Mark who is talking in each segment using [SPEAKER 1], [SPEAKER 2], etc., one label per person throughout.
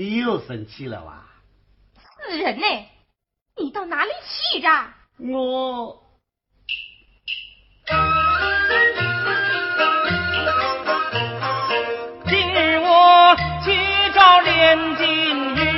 [SPEAKER 1] 你又生气了哇？
[SPEAKER 2] 死人呢！你到哪里去着？
[SPEAKER 1] 我。
[SPEAKER 3] 今日我去找连金玉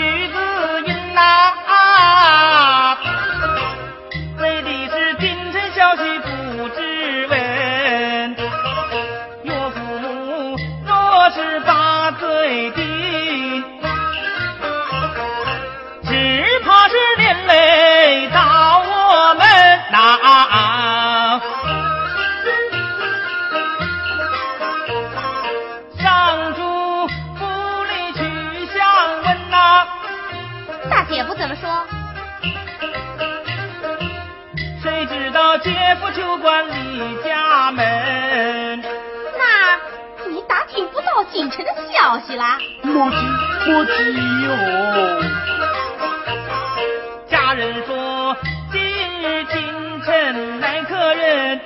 [SPEAKER 2] 姐夫怎么说？
[SPEAKER 3] 谁知道姐夫就关离家门，
[SPEAKER 2] 那你打听不到京城的消息啦？
[SPEAKER 1] 莫急莫急哟，
[SPEAKER 3] 家人说今日京城来客人，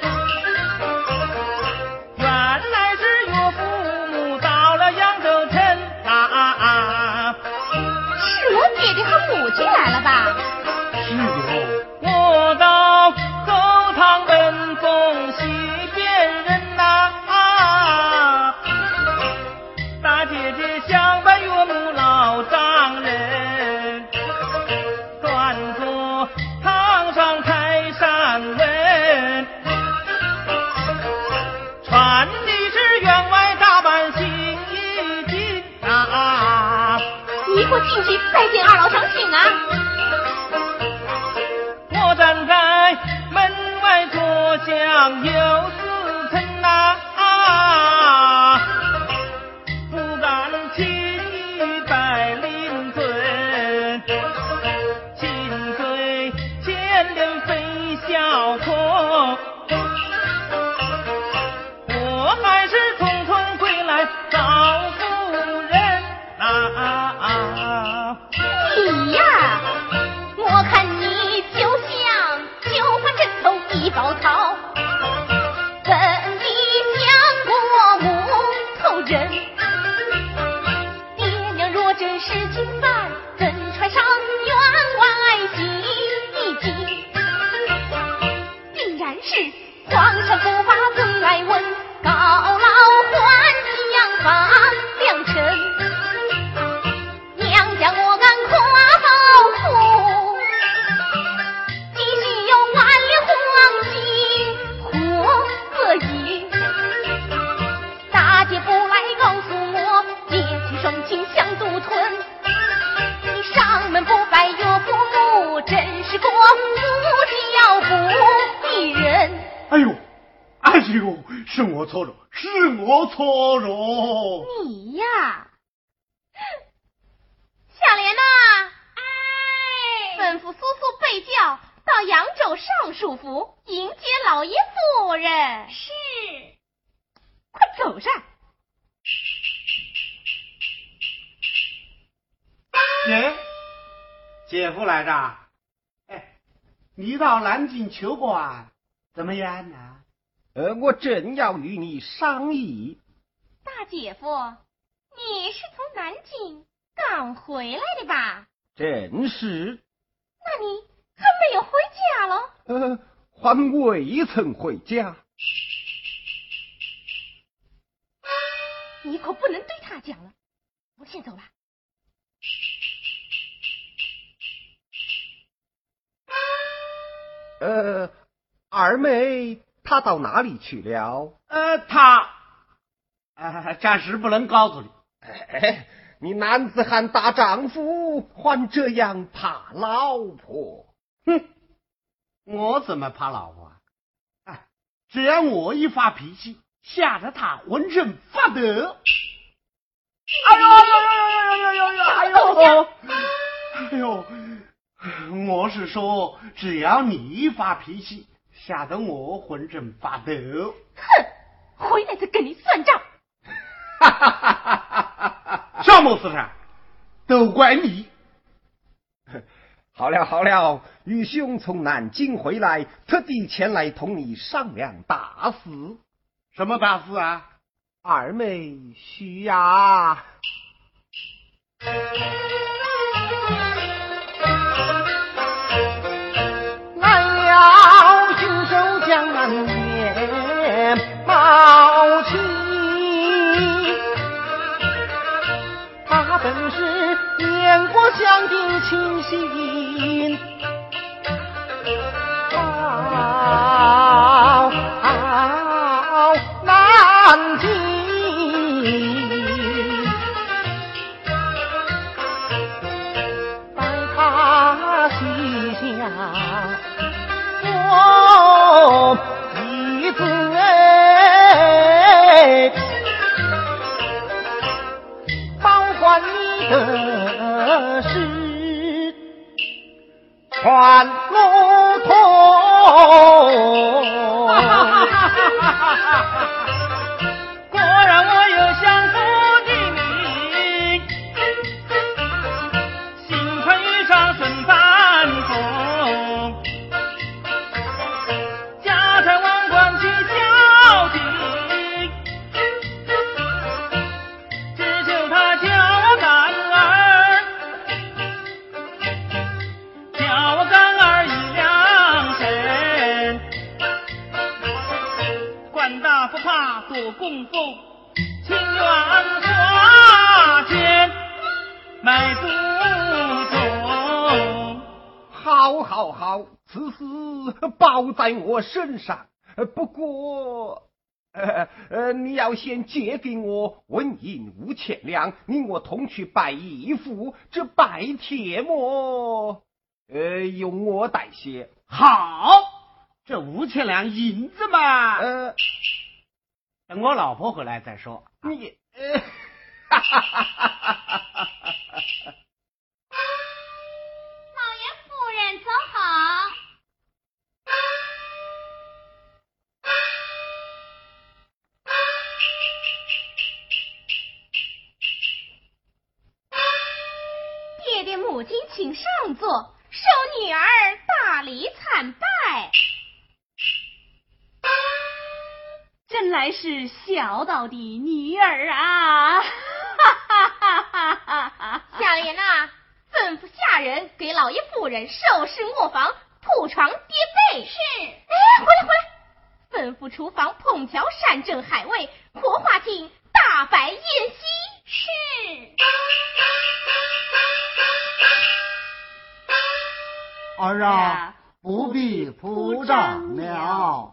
[SPEAKER 1] 求官怎么样呢？
[SPEAKER 4] 呃，我正要与你商议。
[SPEAKER 2] 大姐夫，你是从南京赶回来的吧？
[SPEAKER 4] 正是。
[SPEAKER 2] 那你还没有回家喽？
[SPEAKER 4] 呃，还未曾回家。二妹她到哪里去了？
[SPEAKER 1] 呃，她，暂时不能告诉你。
[SPEAKER 4] 哎，你男子汉大丈夫，还这样怕老婆？
[SPEAKER 1] 哼，我怎么怕老婆？哎，只要我一发脾气，吓得他浑身发抖。
[SPEAKER 2] 哎呦哎呦
[SPEAKER 1] 哎呦哎呦哎呦哎呦！哎呦，我是说，只要你一发脾气，吓得我浑身发抖。哼，
[SPEAKER 2] 回来再跟你算账。哈哈哈哈哈哈！
[SPEAKER 1] 什么事情？都怪你。
[SPEAKER 4] 好了好了，愚兄从南京回来，特地前来同你商量大事。
[SPEAKER 1] 什么大事啊？
[SPEAKER 4] 二妹需呀。
[SPEAKER 5] 来了，郡
[SPEAKER 1] 守江南面毛起，他本是燕国将的亲信，好难见。
[SPEAKER 5] 全路通。
[SPEAKER 3] 供奉，情愿花钱买祖宗。
[SPEAKER 4] 好，好，好，此事包在我身上。不过，呃呃，你要先借给我纹银五千两，你我同去拜义父，这拜帖么？呃，由我代写。
[SPEAKER 1] 好，这五千两银子嘛，
[SPEAKER 4] 呃，
[SPEAKER 1] 等我老婆回来再说。
[SPEAKER 4] 你，呃，哈哈哈哈哈哈！
[SPEAKER 2] 老爷夫人走好。爹爹母亲请上座，受女儿大礼参拜。真来是小道的女儿啊！哈哈哈哈哈！夏莲呐，吩咐下人给老爷夫人收拾卧房，铺床叠被。是。哎，回来回来，吩咐厨房烹调山珍海味，活化厅大摆宴席。是。
[SPEAKER 6] 儿啊，不必铺张了。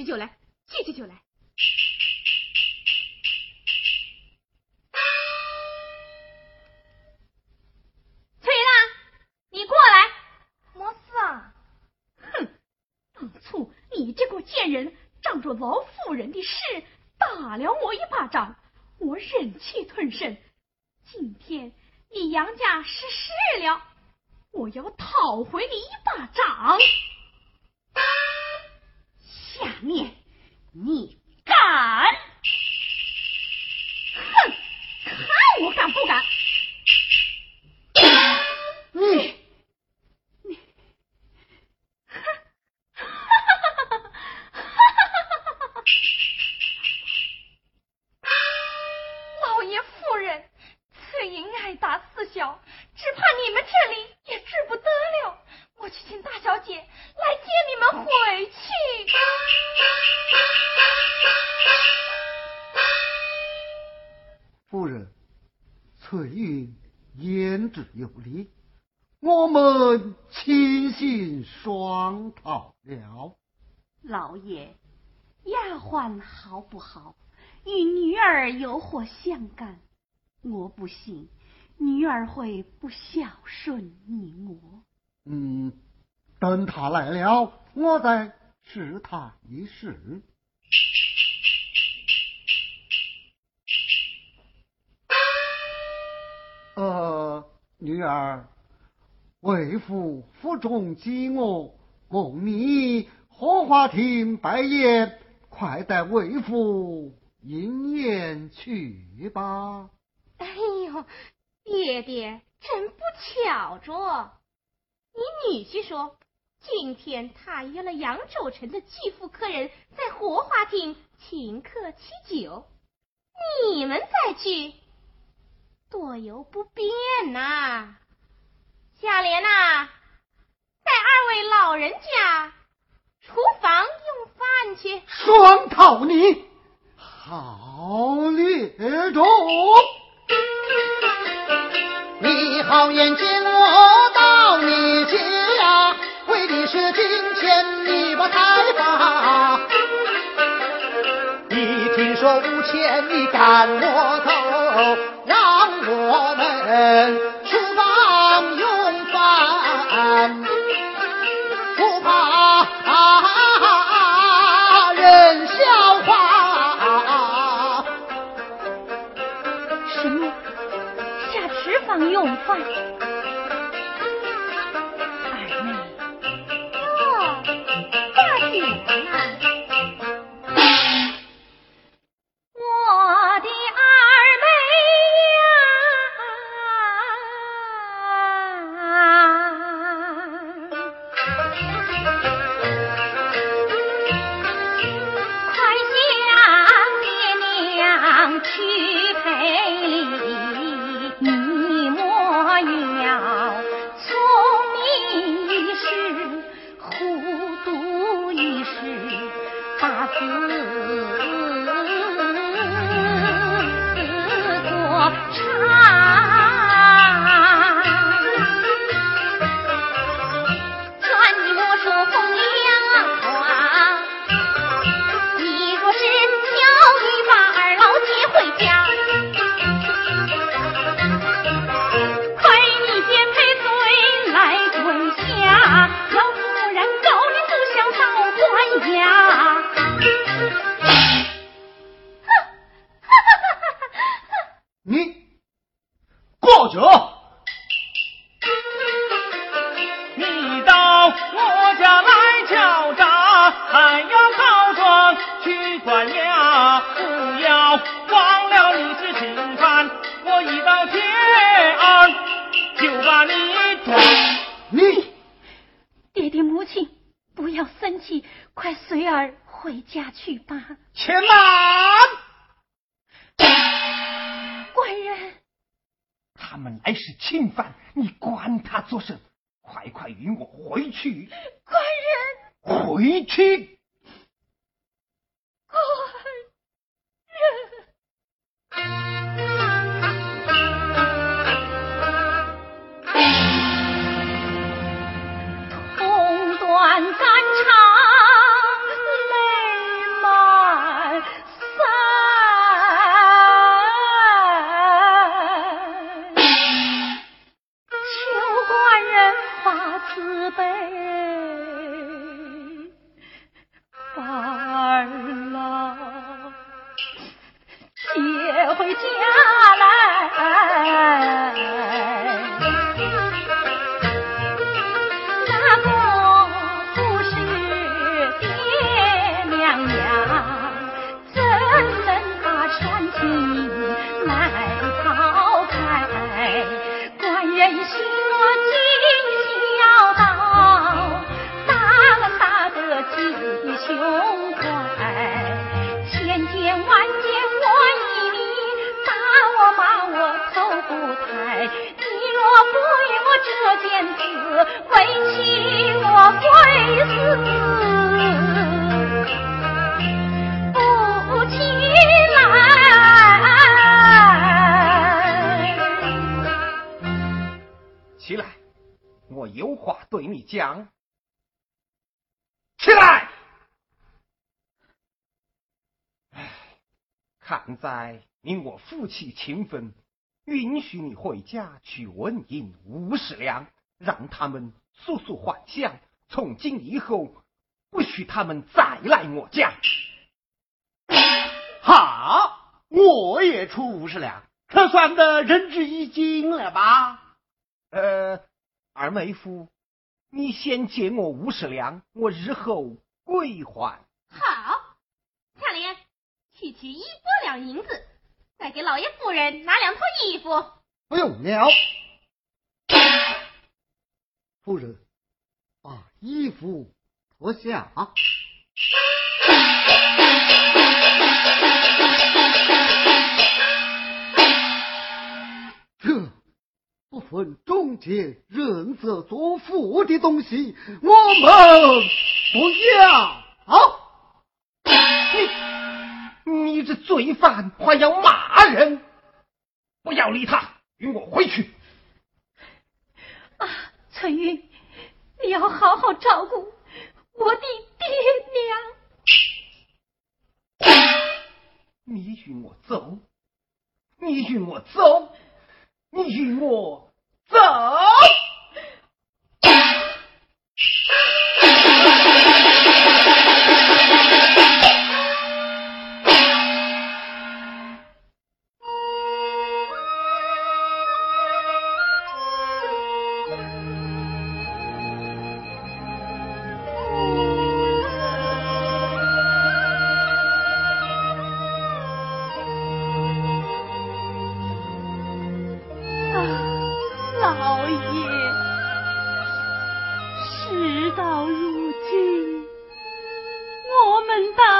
[SPEAKER 2] 去就来，去去就来。翠兰，你过来，么事啊？哼，当初你这个贱人仗着老夫人的势打了我一巴掌，我忍气吞声。今天你杨家失势了，我要讨回你一巴掌。你你
[SPEAKER 6] 来了，我再试他一试。呃，女儿，为父府中饥饿，梦你荷花亭拜宴，快带为父饮宴去吧。
[SPEAKER 2] 哎呦，爹爹真不巧着！你女婿说，今天他约了扬州城的巨富客人，在荷花厅请客吃酒，你们再去。多有不便呐！小莲呐，带二位老人家厨房用饭去。
[SPEAKER 6] 双套你，好烈种。
[SPEAKER 5] 你好眼睛是金钱你把开发。你听说无钱你赶我走。让我们
[SPEAKER 2] 这件事，为妻我会死。不起来。
[SPEAKER 4] 起来，我有话对你讲。
[SPEAKER 7] 起来。哎，
[SPEAKER 4] 看在你我夫妻情分。允许你回家去问银五十两，让他们速速还乡。从今以后，不许他们再来我家。
[SPEAKER 1] 好，我也出五十两，可算得仁至义尽了吧？
[SPEAKER 4] 呃，二妹夫，你先借我五十两，我日后归还。
[SPEAKER 2] 好，强莲，去取一百两银子，再给老爷夫人拿两套衣服。
[SPEAKER 6] 不用了，夫人，把衣服脱下。这不分忠奸，认则作父的东西，我们不要。
[SPEAKER 4] 这罪犯还要骂人！
[SPEAKER 7] 不要理他，
[SPEAKER 4] 与我回去。
[SPEAKER 2] 啊，翠玉，你要好好照顾我的爹娘。
[SPEAKER 4] 你与我走，你与我走，你与我走。
[SPEAKER 2] ¡Gracias!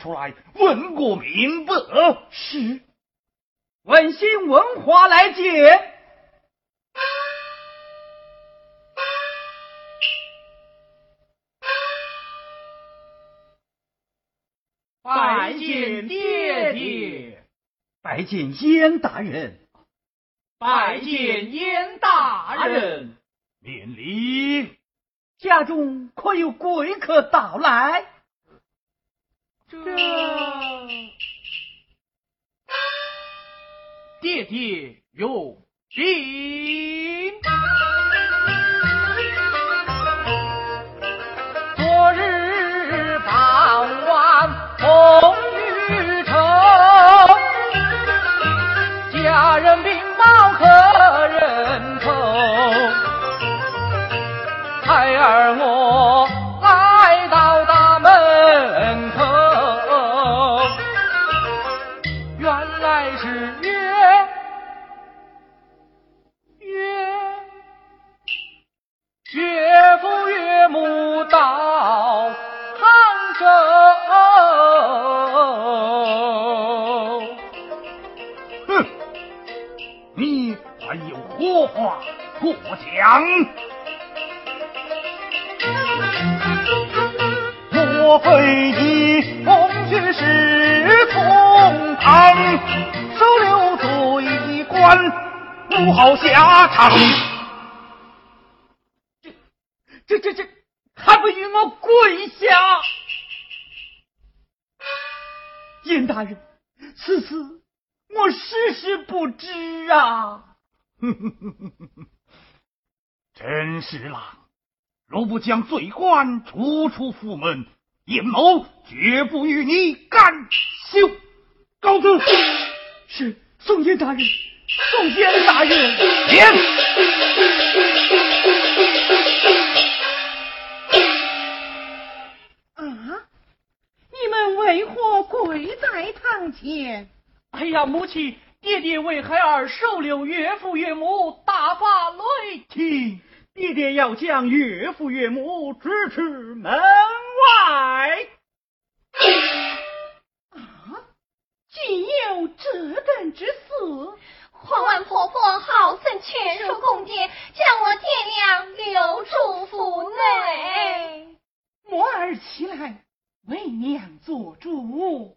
[SPEAKER 7] 出来问个明白。是，
[SPEAKER 3] 问心文华来见。拜见爹爹，拜见燕大人。拜见燕大人，
[SPEAKER 7] 免礼。
[SPEAKER 3] 家中可有贵客到来？这爹爹有禀。
[SPEAKER 7] 莫非你同学是同堂，收留罪官，不好下场？
[SPEAKER 3] 这这这这，还不与我跪下！严大人，此事我事事不知啊！
[SPEAKER 7] 真是啦，如不将罪官逐出府门，严某绝不与你干休。告辞。是
[SPEAKER 1] 宋严大人，宋严大人，
[SPEAKER 7] 免。
[SPEAKER 1] 啊！你们为何跪在堂前？
[SPEAKER 3] 哎呀，母亲，爹爹为孩儿收留岳父岳母，大发雷霆，爹爹要将岳父岳母支出门外。啊！
[SPEAKER 1] 竟有这等之事！
[SPEAKER 2] 皇万婆婆好生劝说公爹，将我爹娘留住府内。
[SPEAKER 1] 摩儿起来，为娘做主。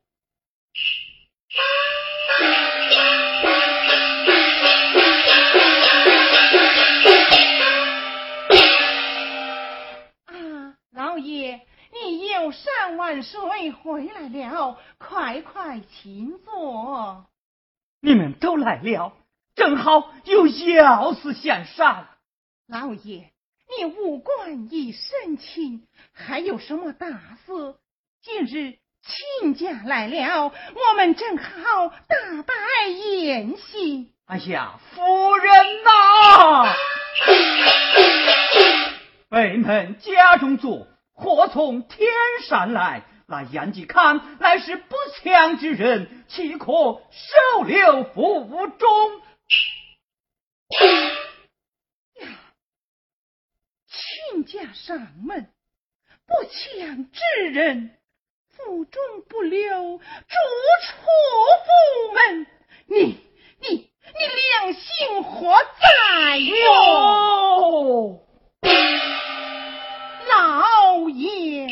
[SPEAKER 1] 你游山万水回来了，快快请坐。
[SPEAKER 3] 你们都来了，正好有要事相商。
[SPEAKER 1] 老爷，你武官已申请，还有什么大事？今日亲家来了，我们正好大摆宴席。
[SPEAKER 3] 哎呀，夫人呐！北门家中坐，祸从天上来。那杨继康乃是不祥之人，岂可收留府中？
[SPEAKER 1] 呀，亲家上门，不祥之人，府中不留，逐出府门。你你你良心何在
[SPEAKER 3] 哟？
[SPEAKER 1] 老爷，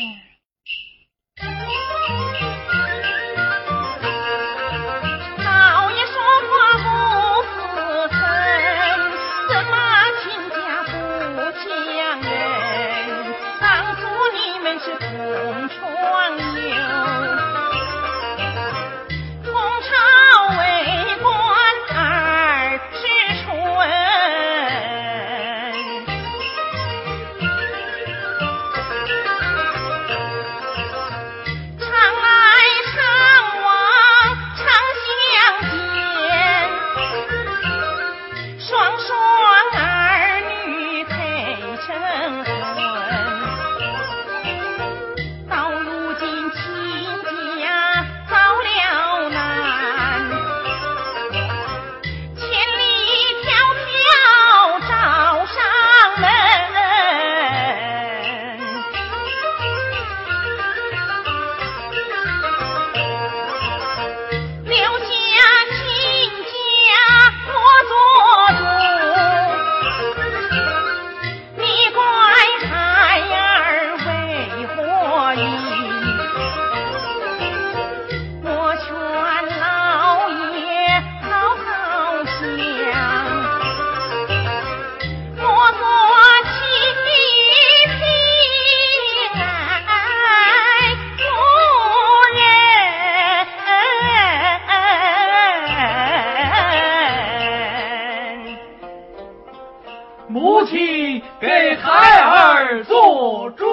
[SPEAKER 3] 做主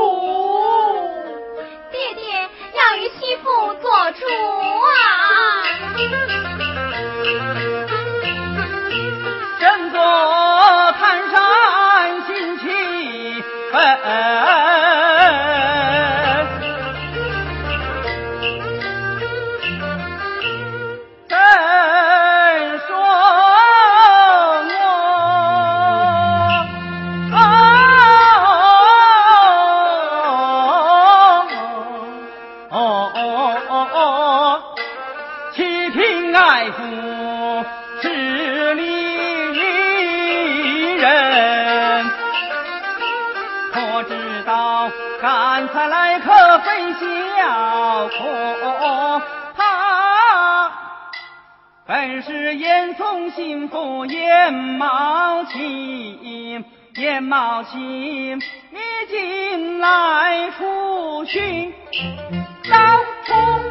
[SPEAKER 2] 爹爹要与媳妇做主啊。
[SPEAKER 3] 金府也冒起，也冒起，你进来处寻刀锋，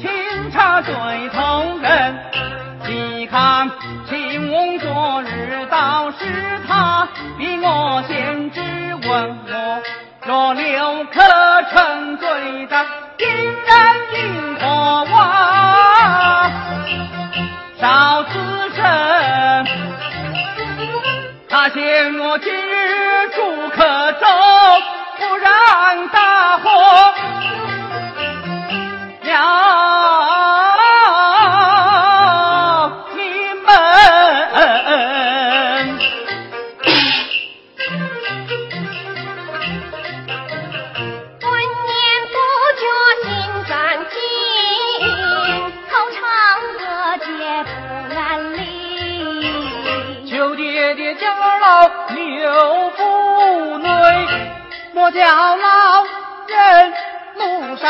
[SPEAKER 3] 清茶最动人。你看秦王昨日倒是他逼我先质问我若发现我今日住客走，不然大祸。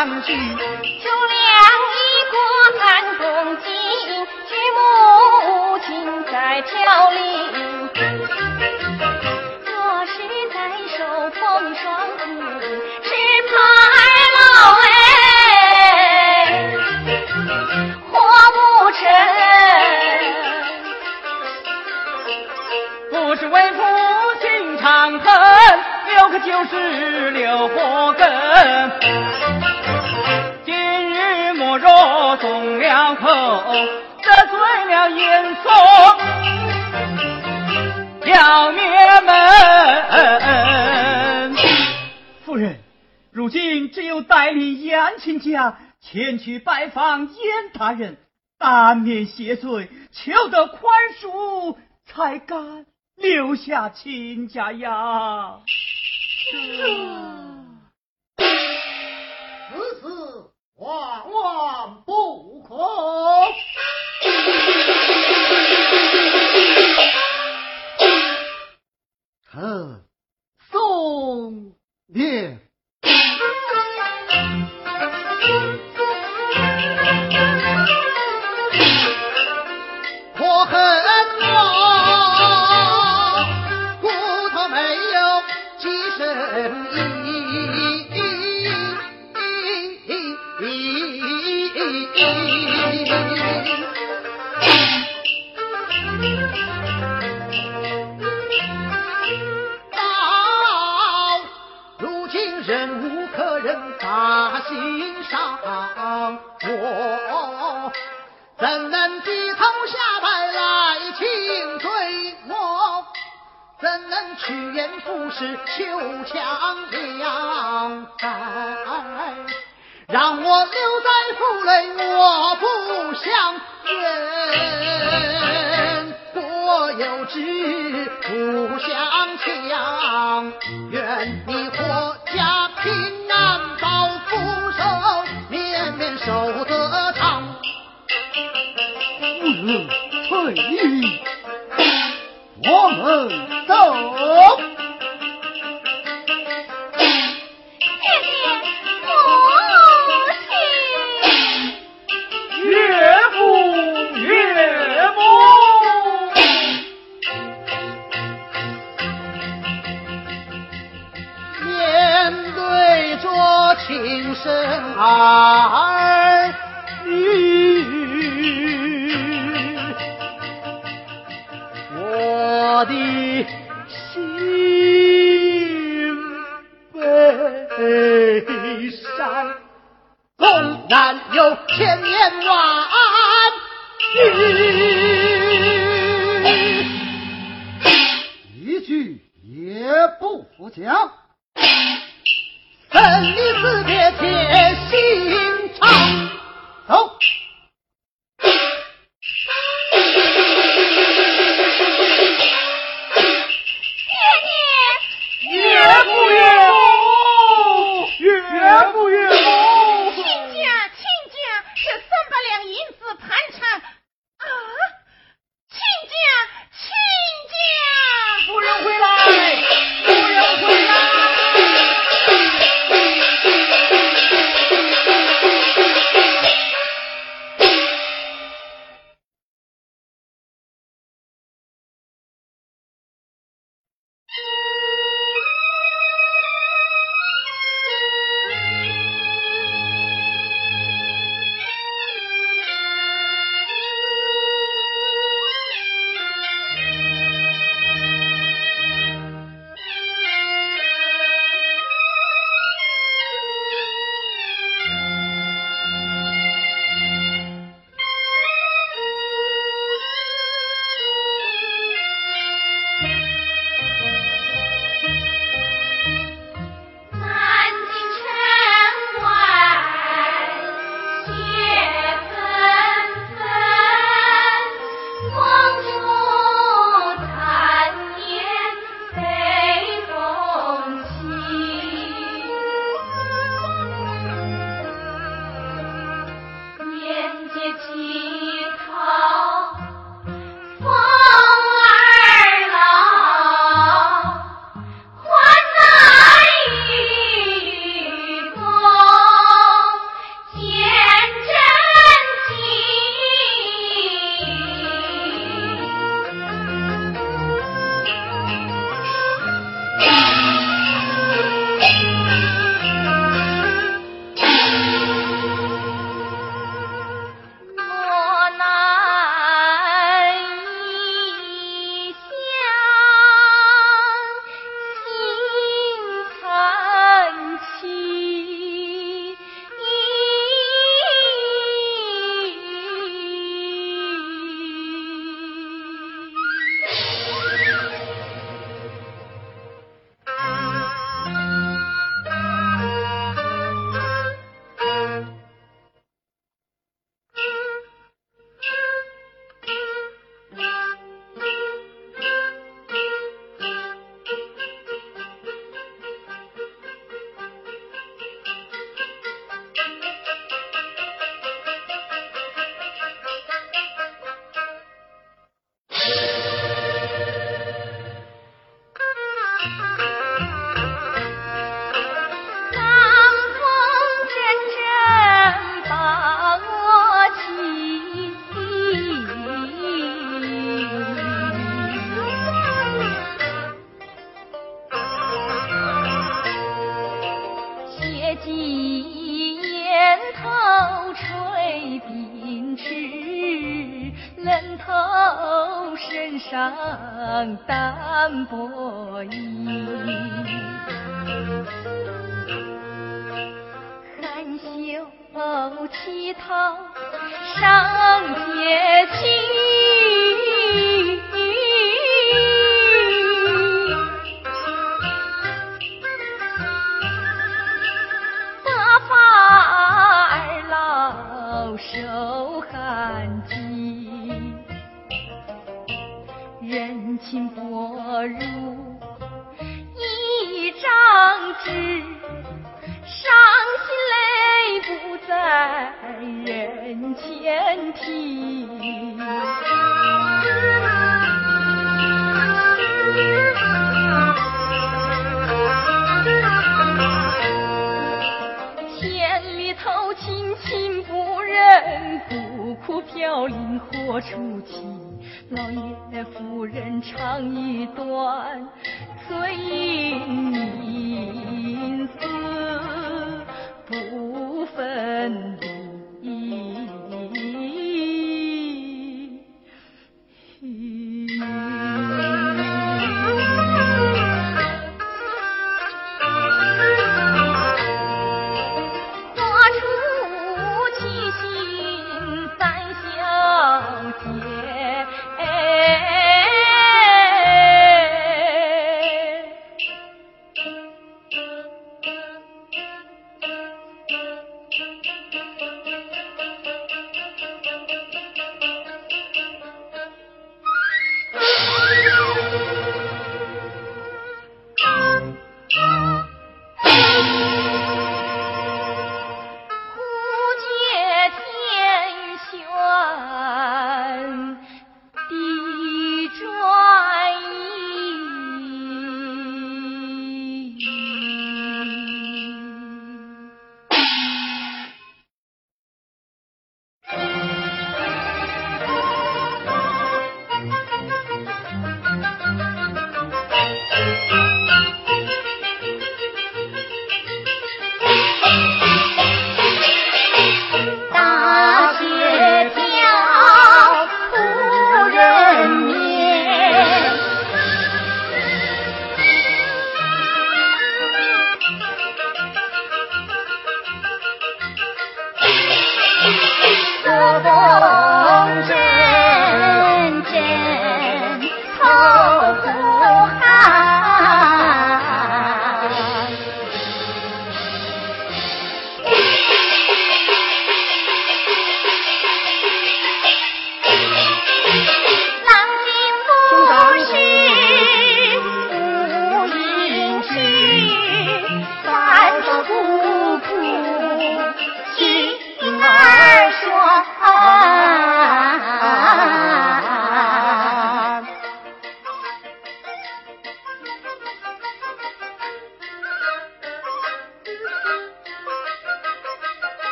[SPEAKER 1] 秋凉
[SPEAKER 2] 已过寒冬尽，举目无尽在飘零。若是再受风霜苦，只怕二老哎活不成。
[SPEAKER 3] 不是为父亲长恨，留个九十六活根。松了口，得罪了严嵩，要灭门。夫人，如今只有带领燕亲家前去拜访燕大人，当面谢罪，求得宽恕，才敢留下亲家呀。
[SPEAKER 6] 万万不可。哼宋烈。
[SPEAKER 5] 怎能趋炎附势求强梁？让我留在府内，我不想远，我有志不想强，愿你国家平安保福寿，绵绵寿得长。
[SPEAKER 6] 我们走。
[SPEAKER 2] 姐姐
[SPEAKER 3] 不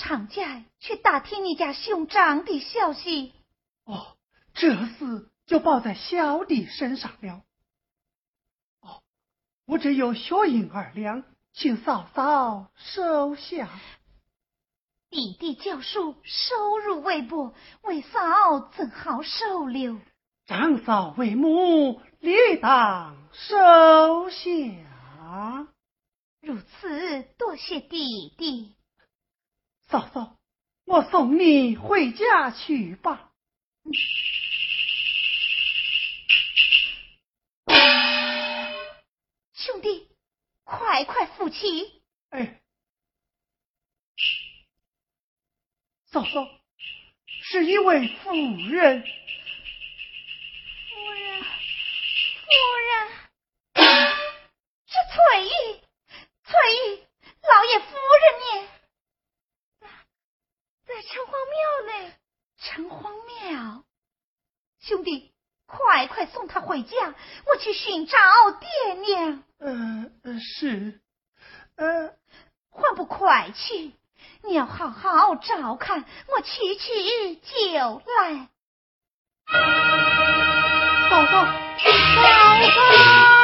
[SPEAKER 2] 长家去打听你家兄长的消息。
[SPEAKER 1] 哦，这事就报在小弟身上了。哦，我只有血银二两，请嫂嫂收下。
[SPEAKER 2] 弟弟教书收入微薄，为嫂怎好收留？
[SPEAKER 1] 长嫂为母，理当收下。
[SPEAKER 2] 如此，多谢弟弟。
[SPEAKER 1] 嫂嫂，我送你回家去吧。
[SPEAKER 2] 兄弟，快快扶起！
[SPEAKER 1] 哎，嫂嫂，是一位妇人。夫
[SPEAKER 2] 人，夫人，是翠玉，翠玉，老爷夫人呢？在在城隍庙呢。城隍庙，兄弟，快快送他回家，我去寻找爹娘。
[SPEAKER 1] 呃，是，呃，
[SPEAKER 2] 还不快去！你要好好照看，我去去就来。
[SPEAKER 1] 嫂嫂，嫂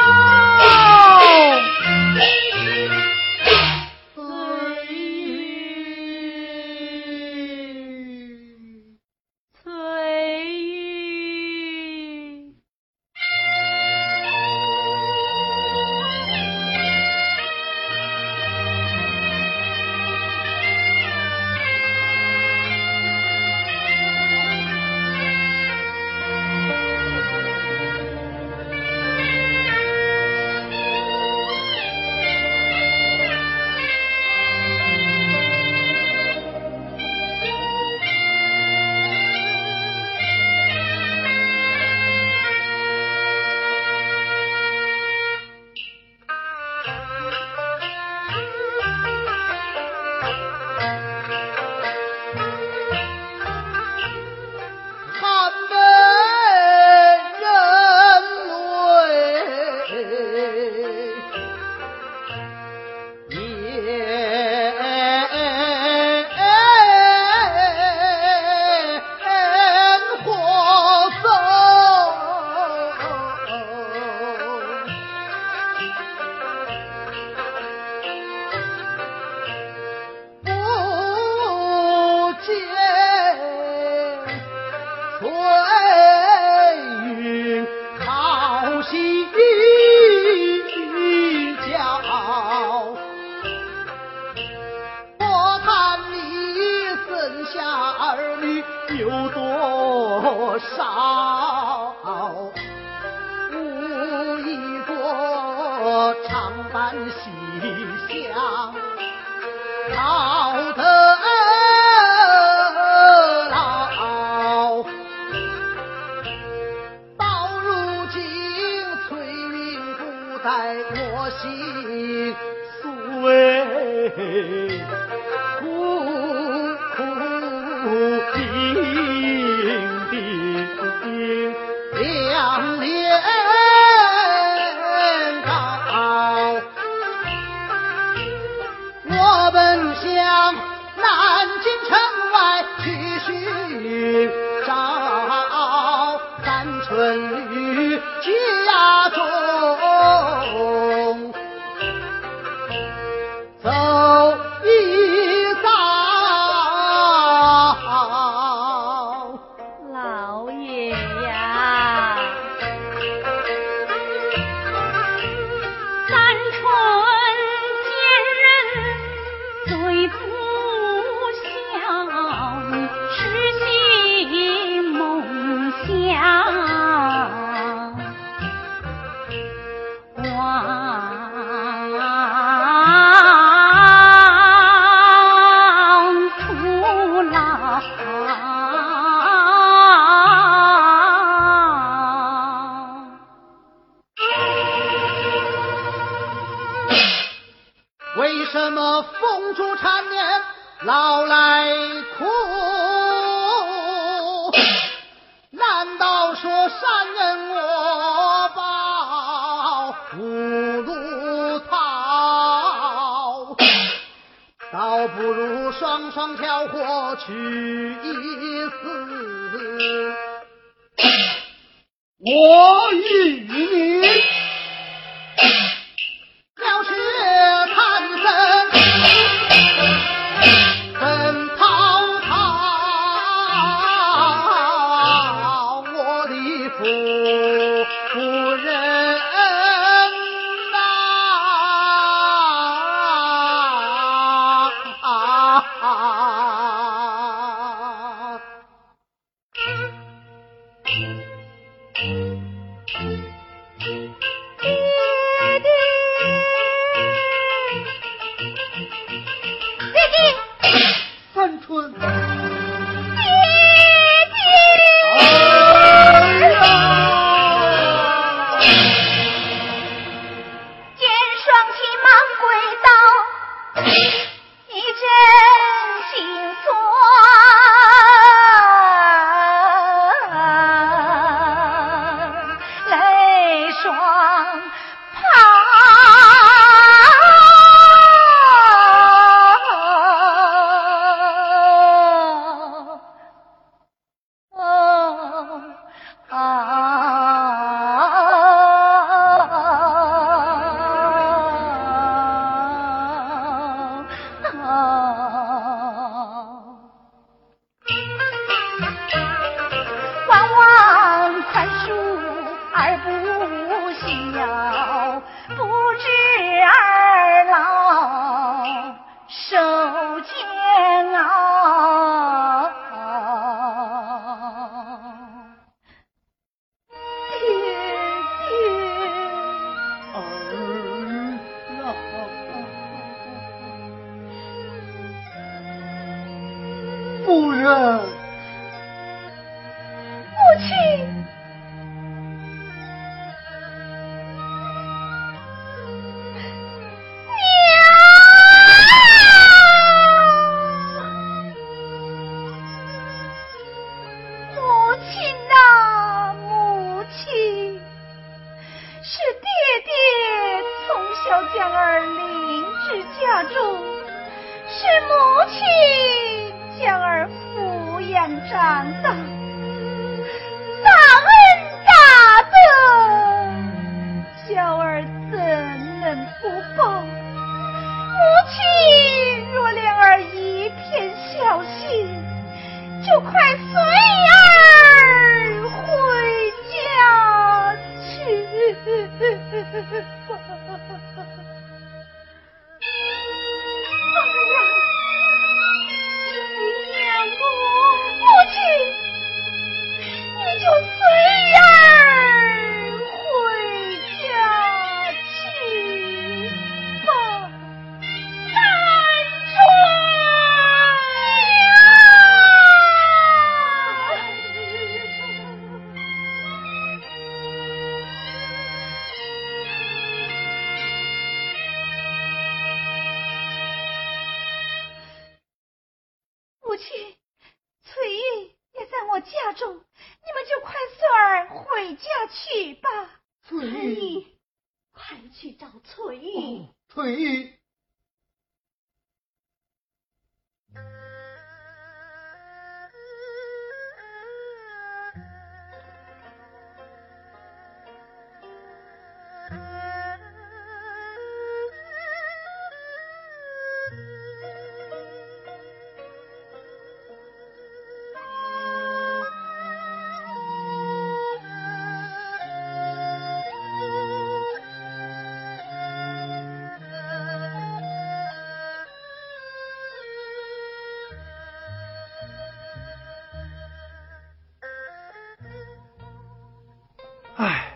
[SPEAKER 1] 唉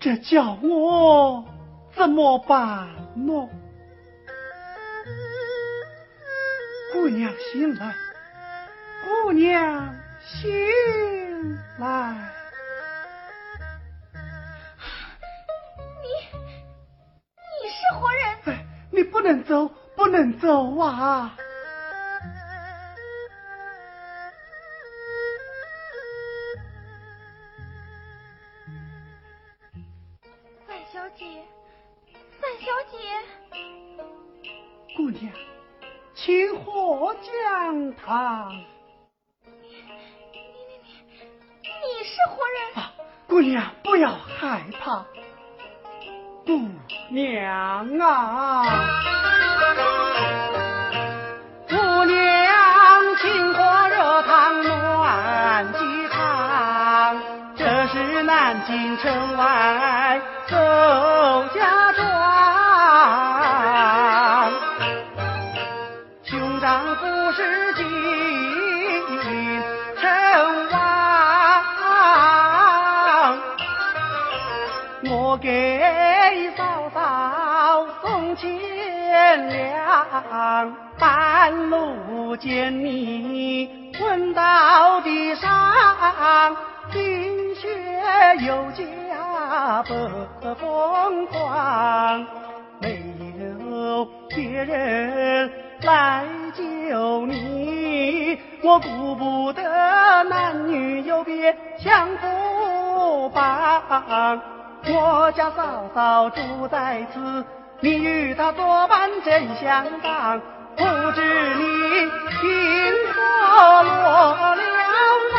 [SPEAKER 1] 这叫我怎么办呢？姑娘醒来姑娘醒来。你
[SPEAKER 2] 你是活人。
[SPEAKER 1] 哎你不能走不能走啊。啊。你你你
[SPEAKER 2] 你是活人。
[SPEAKER 1] 啊姑娘不要害怕。姑娘啊。姑娘清火热汤暖鸡汤这是南京城外给嫂嫂送钱粮，半路见你昏倒地上，冰雪又加北疯狂，没有别人来救你，我顾不得男女有别，相互帮。我家嫂嫂住在此你与她作伴真相当不知你因何落了难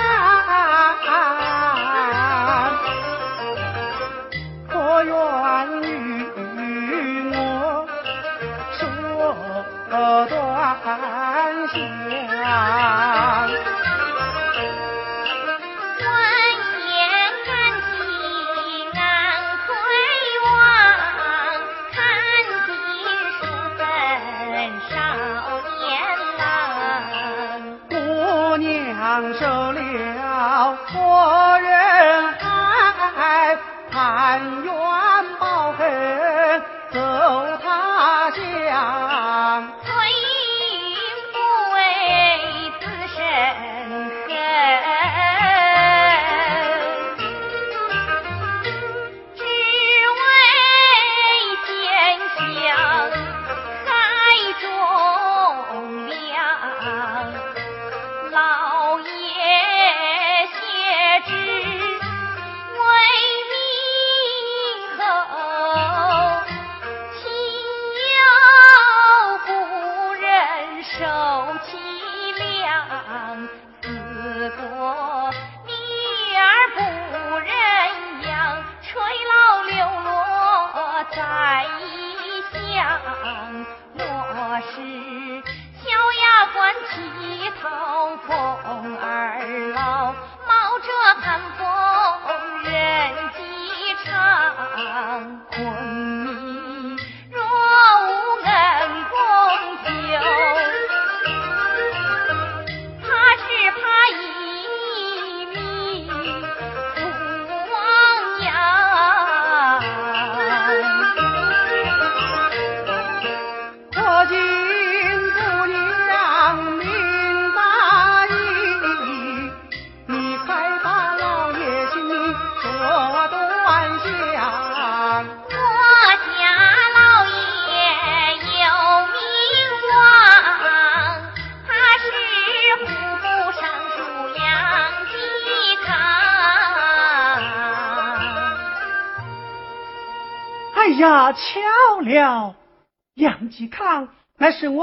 [SPEAKER 1] 可愿与我说端详满园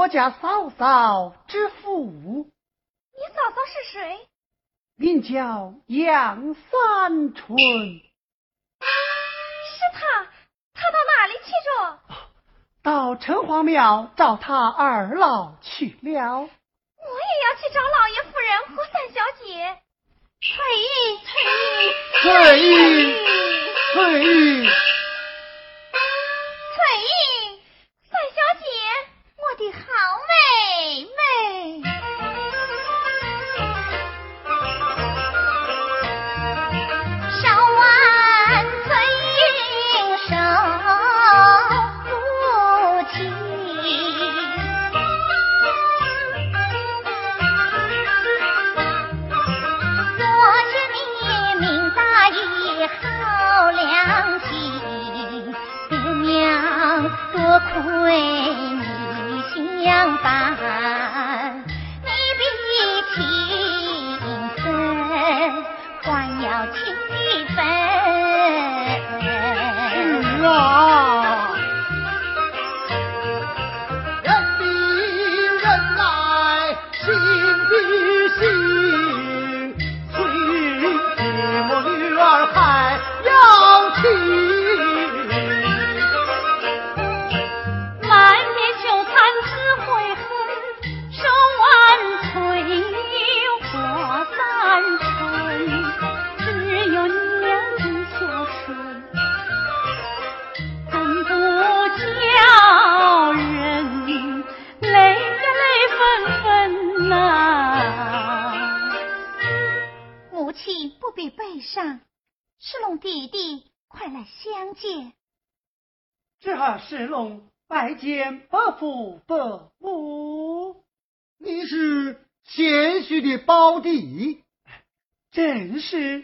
[SPEAKER 1] 我家嫂嫂之父。你
[SPEAKER 2] 嫂嫂是谁？
[SPEAKER 1] 名叫杨三春。是
[SPEAKER 2] 他，他到哪里去着？
[SPEAKER 1] 到城隍庙找他二老去了。我也
[SPEAKER 2] 要去找老爷夫人和三小姐。翠玉，翠玉，
[SPEAKER 6] 翠玉。世
[SPEAKER 1] 是。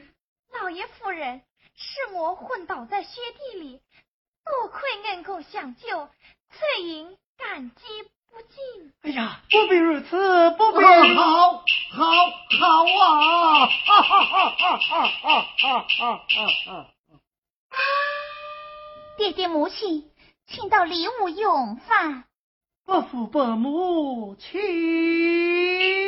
[SPEAKER 2] 老爷夫人，是魔昏倒在雪地里，多亏恩公相
[SPEAKER 8] 救，
[SPEAKER 2] 翠英
[SPEAKER 8] 感
[SPEAKER 2] 激不尽。
[SPEAKER 1] 哎呀，不必如此，不必。好，
[SPEAKER 6] 好，好啊！哈哈哈哈哈哈哈哈！
[SPEAKER 2] 爹爹母亲。请到里屋用饭，
[SPEAKER 1] 伯父伯母，请。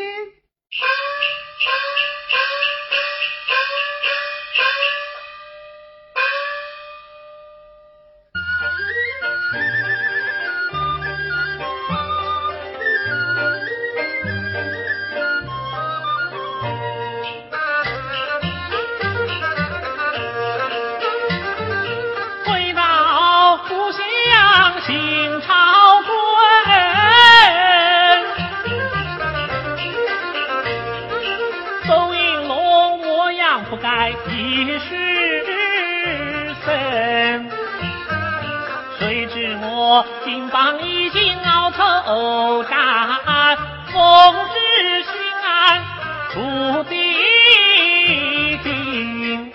[SPEAKER 9] 手札，奉旨宣出帝京，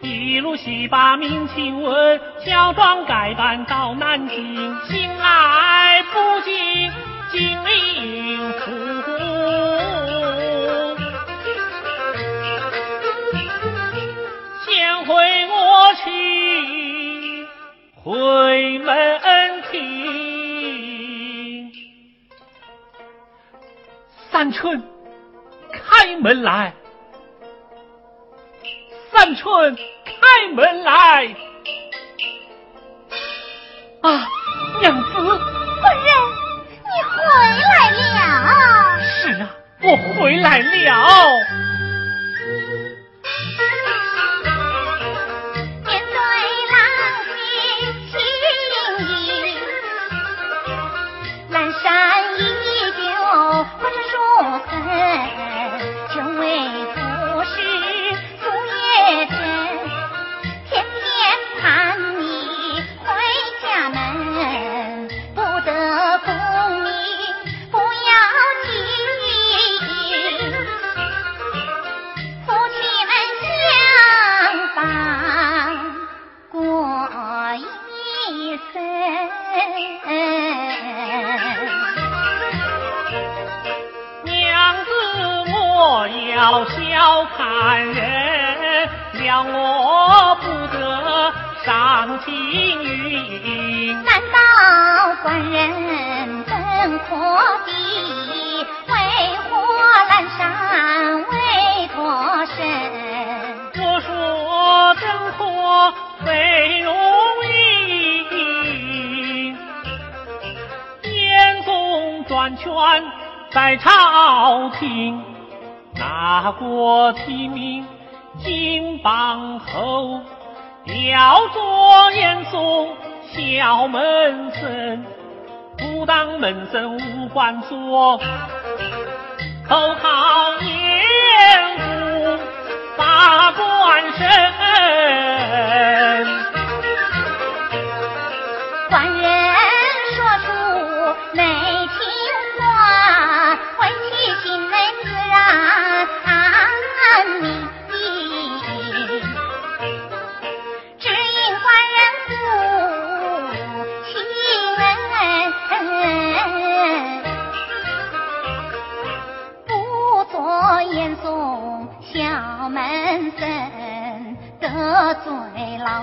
[SPEAKER 9] 一路西把民情问，乔装改扮到南京，心来不禁惊灵。三春，开门来！三春，开门来！啊，娘子，夫人，
[SPEAKER 2] 你回来了。
[SPEAKER 9] 是啊，我回来了。
[SPEAKER 2] 破敌为，火阑珊，未脱身。
[SPEAKER 9] 我说登科非容易，殿中转圈在朝廷，拿过提名，金榜后调做严嵩小门生。不当门生无官做，口号严嵩把官升。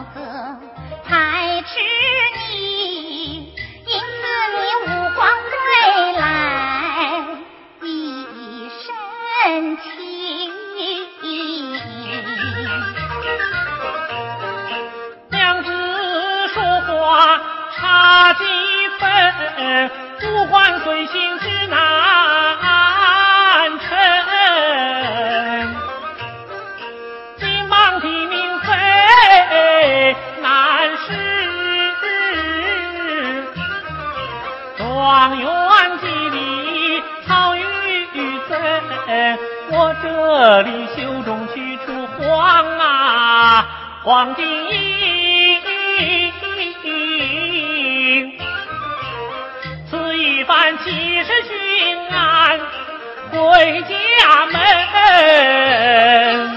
[SPEAKER 2] 老子排斥你，因此你五光归来一身轻。
[SPEAKER 9] 娘子说话差几分，不管随心之这里袖中取出黄啊黄金，此一番气势巡安回家门。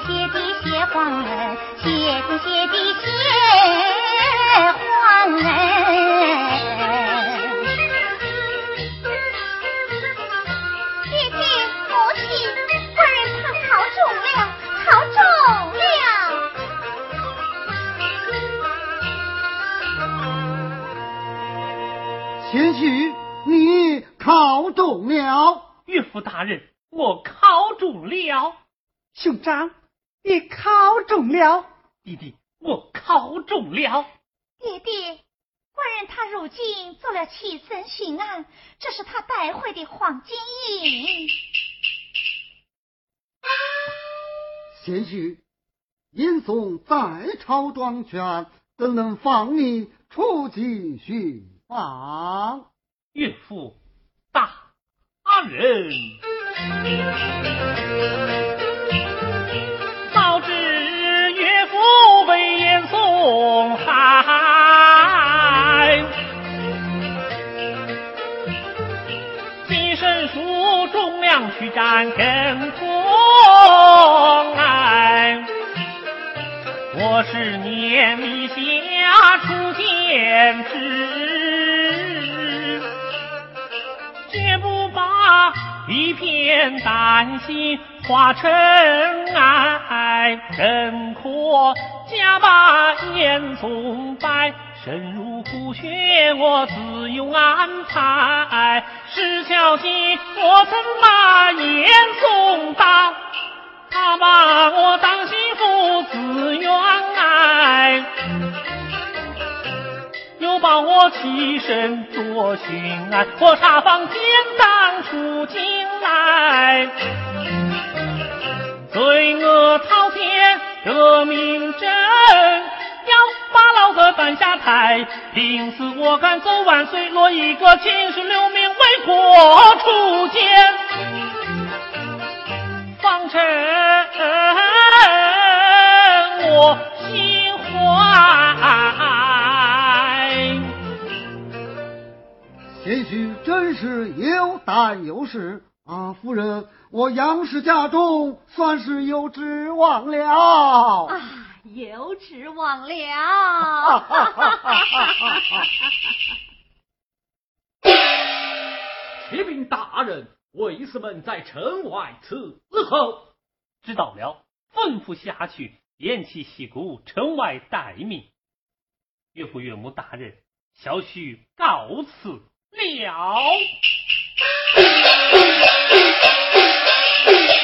[SPEAKER 2] 写的谢皇恩，谢天谢地谢
[SPEAKER 9] 这是他带回的黄金印。
[SPEAKER 6] 贤婿，严嵩在朝专权，怎能放你出京寻访？
[SPEAKER 9] 岳父大人。东海，今去斩更狂哎，我是年米下初见之，绝不把一片丹心化尘埃，怎可假把严嵩败？深入虎穴，我自有安排。石桥西，我曾把言送到，他把我当媳妇自愿爱，又把我起身做巡案，我查房监当出京来，罪恶滔天得名震。要把老子担下台，临死我敢走万岁，落一个青史留名为国除奸，方成我心怀。
[SPEAKER 6] 贤婿真是有胆有识啊！夫人，我杨氏家中算是有指望了。
[SPEAKER 2] 有指望了。
[SPEAKER 7] 启禀大人，卫士们在城外伺候。
[SPEAKER 9] 知道了，吩咐下去，偃旗息鼓，城外待命。岳父岳母大人，小婿告辞了。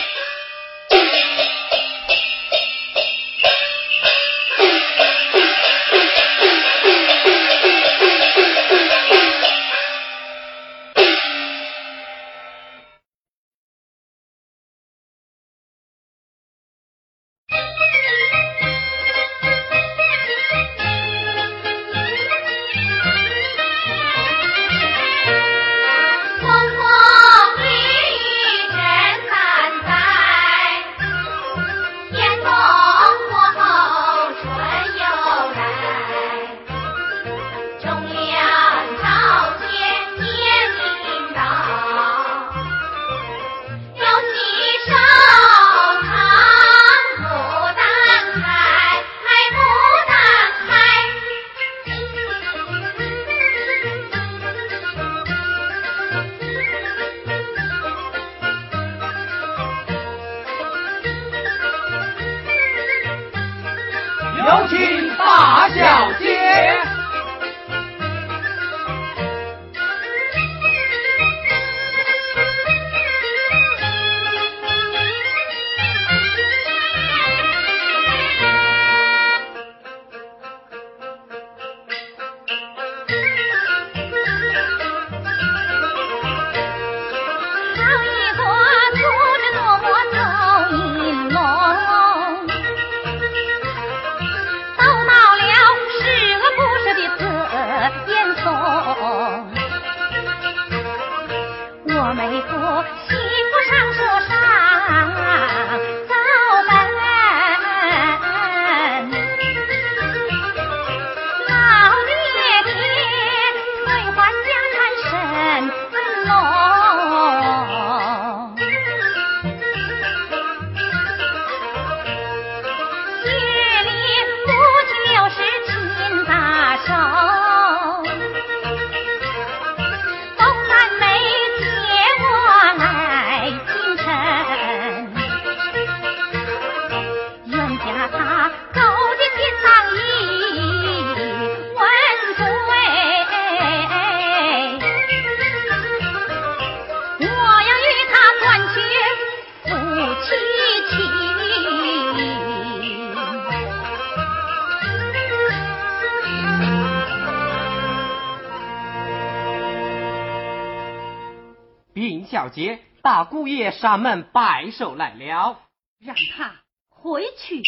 [SPEAKER 3] 姑爷上门拜寿来了，
[SPEAKER 2] 让他回去。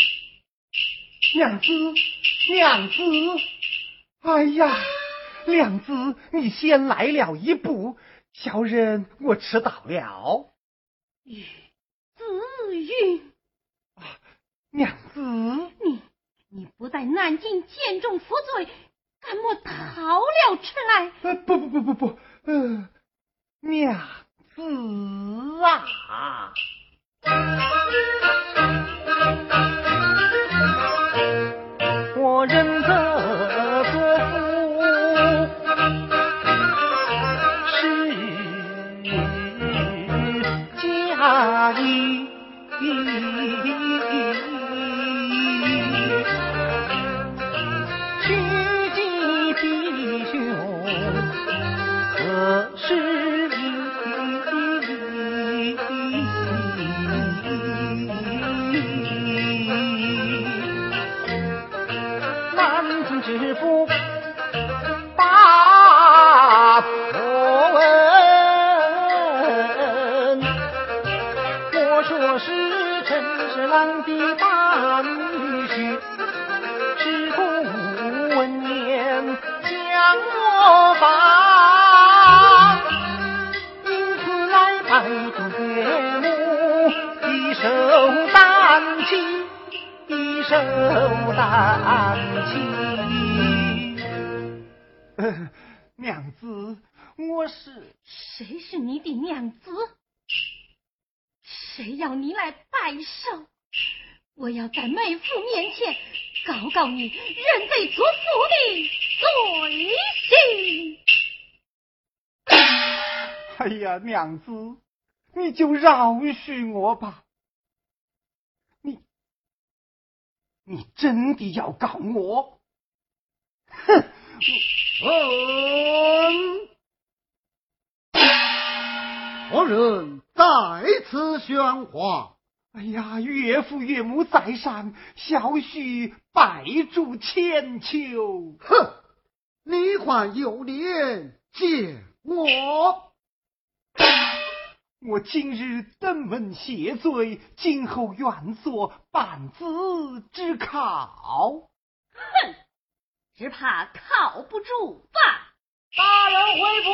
[SPEAKER 4] 娘子，娘子，哎呀，娘子，你先来了一步，小人我迟到了。
[SPEAKER 2] 玉子云，
[SPEAKER 4] 啊，娘子，
[SPEAKER 2] 你你不在南京见众服罪，干么逃了出来？
[SPEAKER 4] 呃，不不不不不，呃，娘。死啊！我认得娘子，我是
[SPEAKER 2] 谁是你的娘子？谁要你来拜寿？我要在妹夫面前告告你认贼作父的罪行。
[SPEAKER 4] 哎呀，娘子，你就饶恕我吧。你，你真的要告我？哼！
[SPEAKER 6] 嗯，何人在此喧哗？
[SPEAKER 4] 哎呀，岳父岳母在上，小婿拜祝千秋。
[SPEAKER 6] 哼，你还有脸见我？
[SPEAKER 4] 我今日登门谢罪，今后愿做板子之考。
[SPEAKER 2] 哼！只怕靠不住吧！大人回
[SPEAKER 5] 府。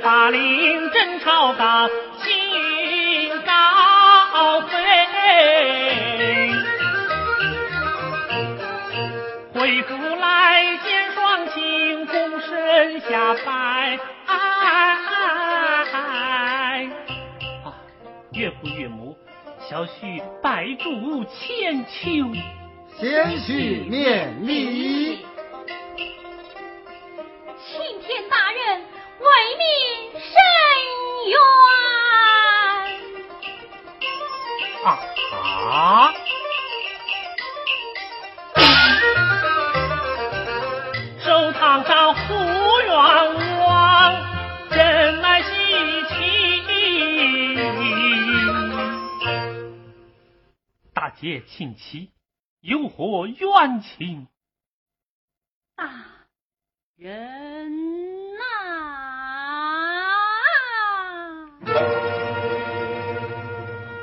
[SPEAKER 9] 法令真草稿心高飞回复来见双亲躬身下拜。啊岳父岳母小婿百足千秋。
[SPEAKER 6] 先是念你
[SPEAKER 9] 大姐请起，有何冤情？
[SPEAKER 2] 大人呐，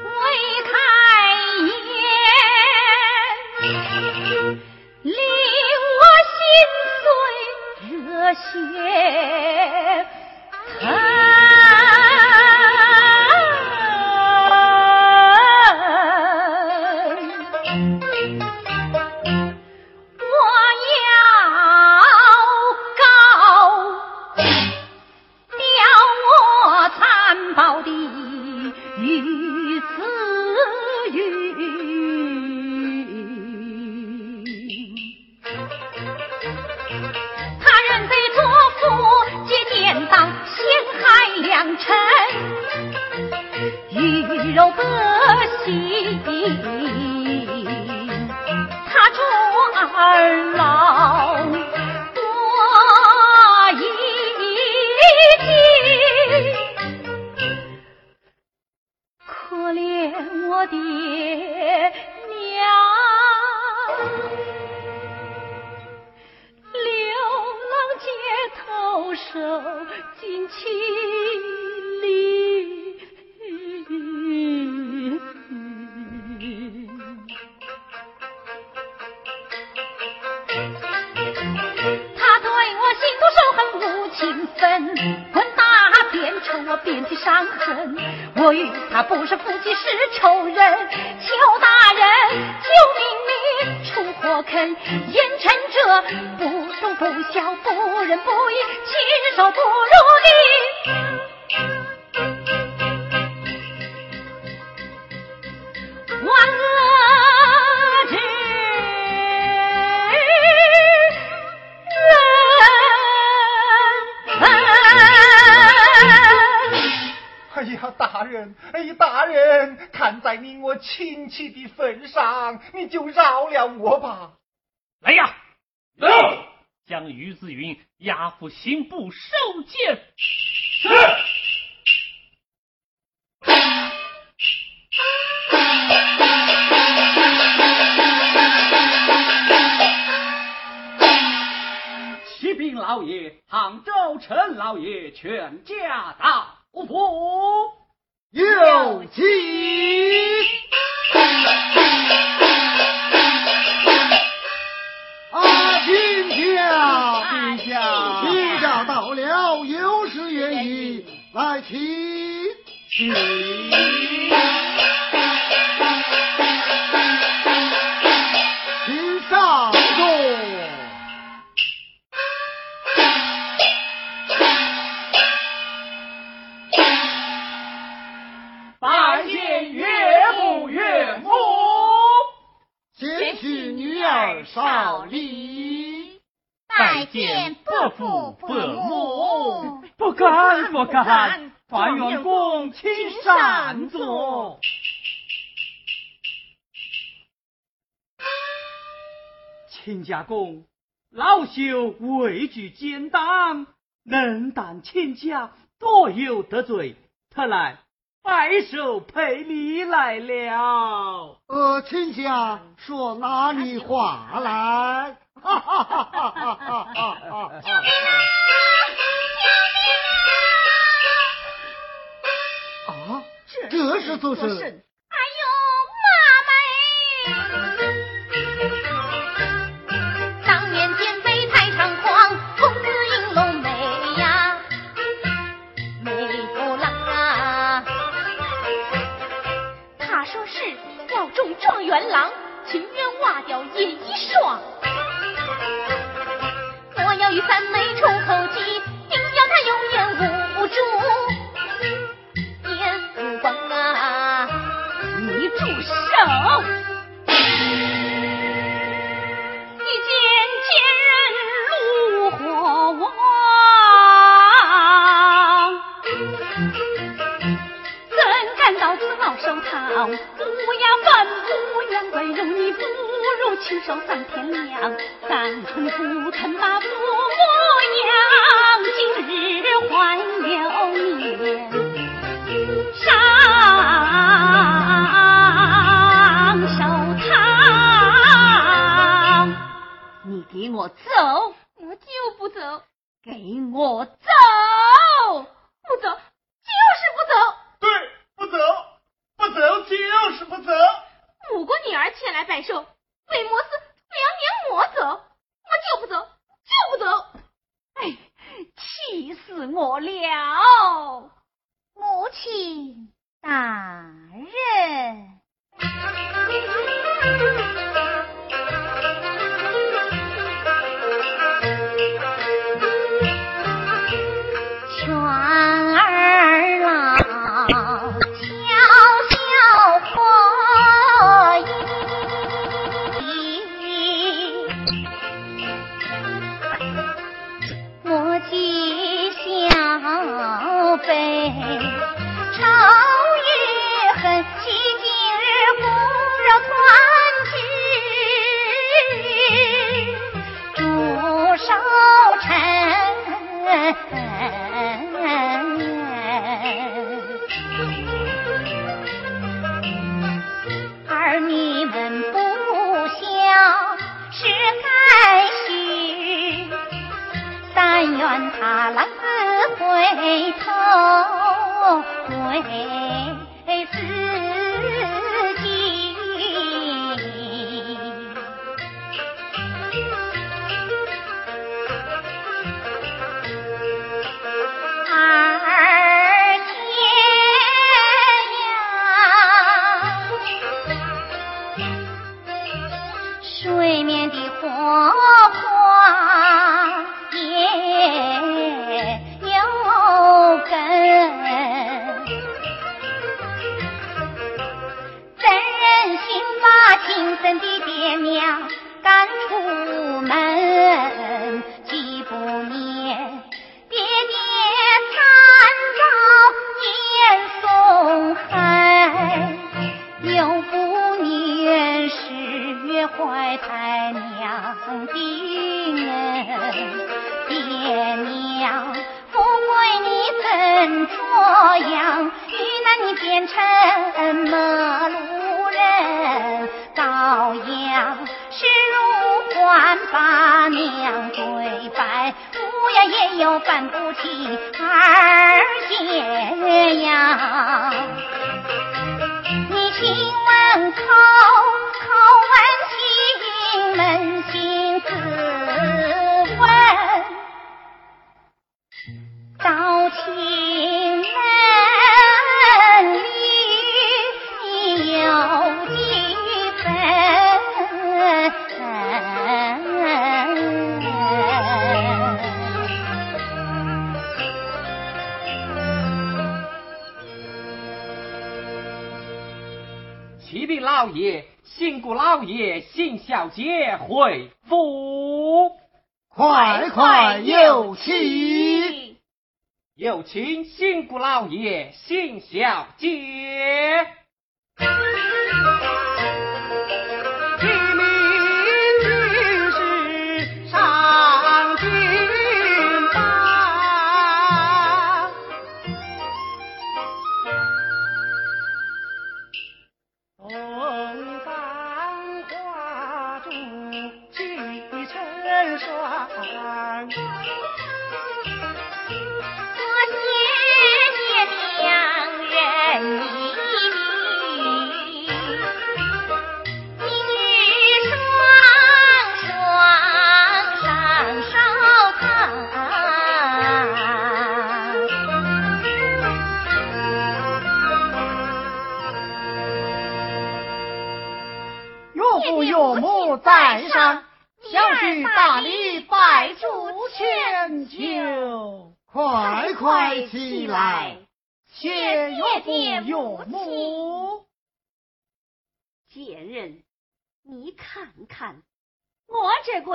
[SPEAKER 2] 未开言，令我心碎热血
[SPEAKER 6] 少礼。
[SPEAKER 2] 拜见伯父伯母。
[SPEAKER 3] 不敢不敢，范员公请上座。亲家公，老朽畏惧奸党，能担亲家多有得罪，特来拜寿赔礼来了。
[SPEAKER 6] 呃，亲家说哪里话来？啊，
[SPEAKER 2] 这是做甚？哎呦，妈妈！元郎情愿挖掉一双，我要与三妹出口机，定要他有眼无珠。严福邦啊，你住手！你见奸人如火旺，怎敢到此冒寿堂？亲手丧天良。三寸不肯把父母养，今日还了面。上手堂，你给我走！我就不走！给我走！
[SPEAKER 3] 回府，
[SPEAKER 6] 快快有请，
[SPEAKER 3] 有请新姑老爷，新小姐。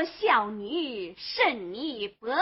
[SPEAKER 2] 孝女胜你伯。